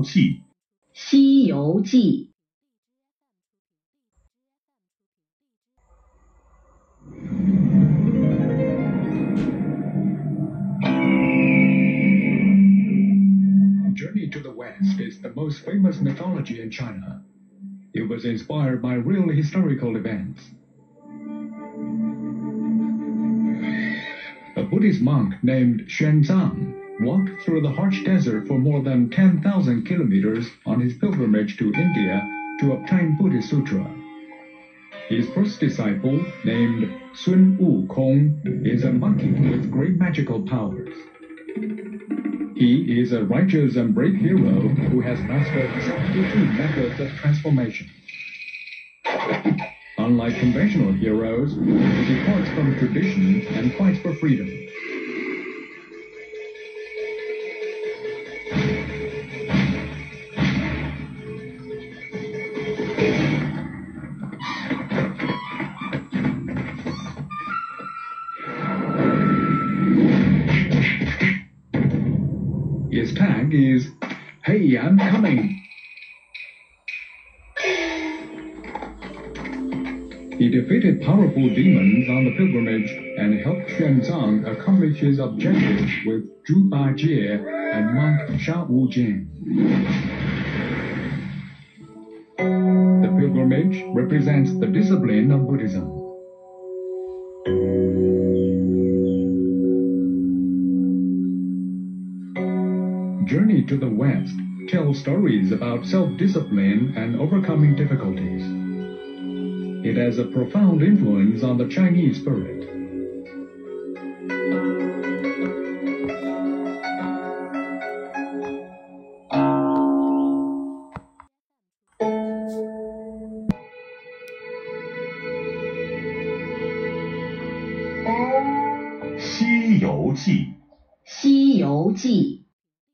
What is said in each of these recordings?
游记》。《西游记》。Journey to the West is the most famous mythology in China. It was inspired by real historical events. A Buddhist monk named Xuanzang walked through the harsh desert for more than 10,000 kilometers on his pilgrimage to India to obtain Buddhist Sutra. His first disciple, named Sun Wukong, is a monkey with great magical powers. He is a righteous and brave hero who has mastered 72 methods of transformation. Unlike conventional heroes, he departs from tradition and fights for freedom. Is, Hey, I'm coming. He defeated powerful demons on the pilgrimage and helped Xuanzang accomplish his objectives with Zhu Bajie and monk Sha Wujing. The pilgrimage represents the discipline of Buddhism. Journey to the West tells stories about self-discipline and overcoming difficulties. It has a profound influence on the Chinese spirit.《西游记》。《西游记》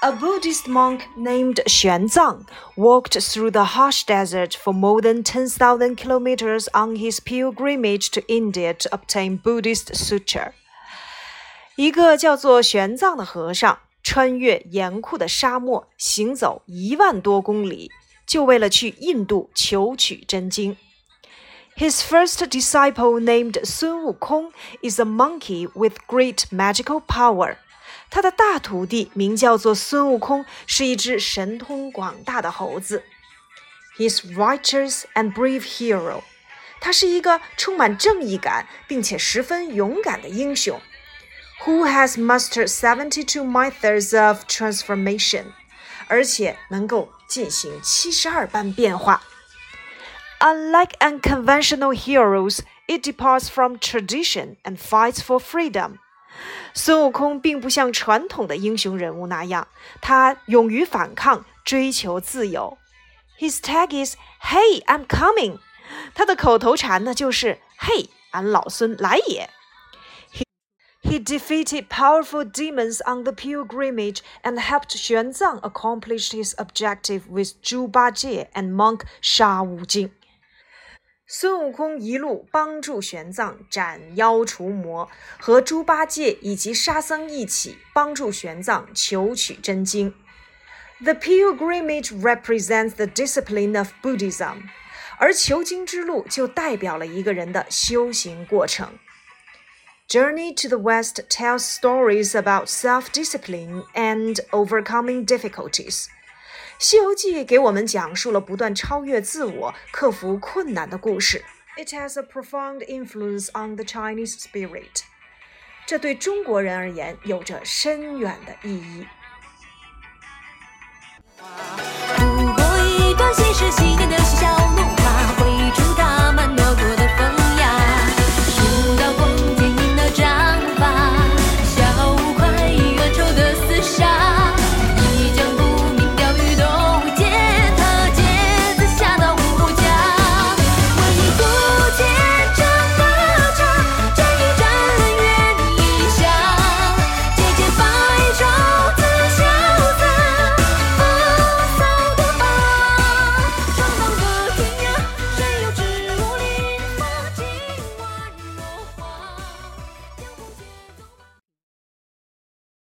A Buddhist monk named Xuanzang walked through the harsh desert for more than 10,000 kilometers on his pilgrimage to India to obtain Buddhist sutra. 一个叫做玄奘的和尚穿越严酷的沙漠，行走一万多公里，就为了去印度求取真经。His first disciple named Sun Wukong is a monkey with great magical power. 他的大徒弟名叫做孙悟空，是一只神通广大的猴子。He's righteous and brave hero. 他是一个充满正义感并且十分勇敢的英雄。Who has mastered seventy-two methods of transformation? 而且能够进行七十二般变化。Unlike unconventional heroes, it departs from tradition and fights for freedom. 孙悟空并不像传统的英雄人物那样，他勇于反抗，追求自由。His tag is "Hey, I'm coming." 他的口头禅呢就是“嘿，俺老孙来也”。He he defeated powerful demons on the pilgrimage and helped Xuanzang accomplish his objective with Zhu Bajie and monk Sha Wujing. 孙悟空一路帮助玄奘斩妖除魔，和猪八戒以及沙僧一起帮助玄奘求取真经。The pilgrimage represents the discipline of Buddhism，而求经之路就代表了一个人的修行过程。Journey to the West tells stories about self-discipline and overcoming difficulties. 《 西游记》给我们讲述了不断超越自我、克服困难的故事。It has a profound influence on the Chinese spirit。这对中国人而言有着深远的意义。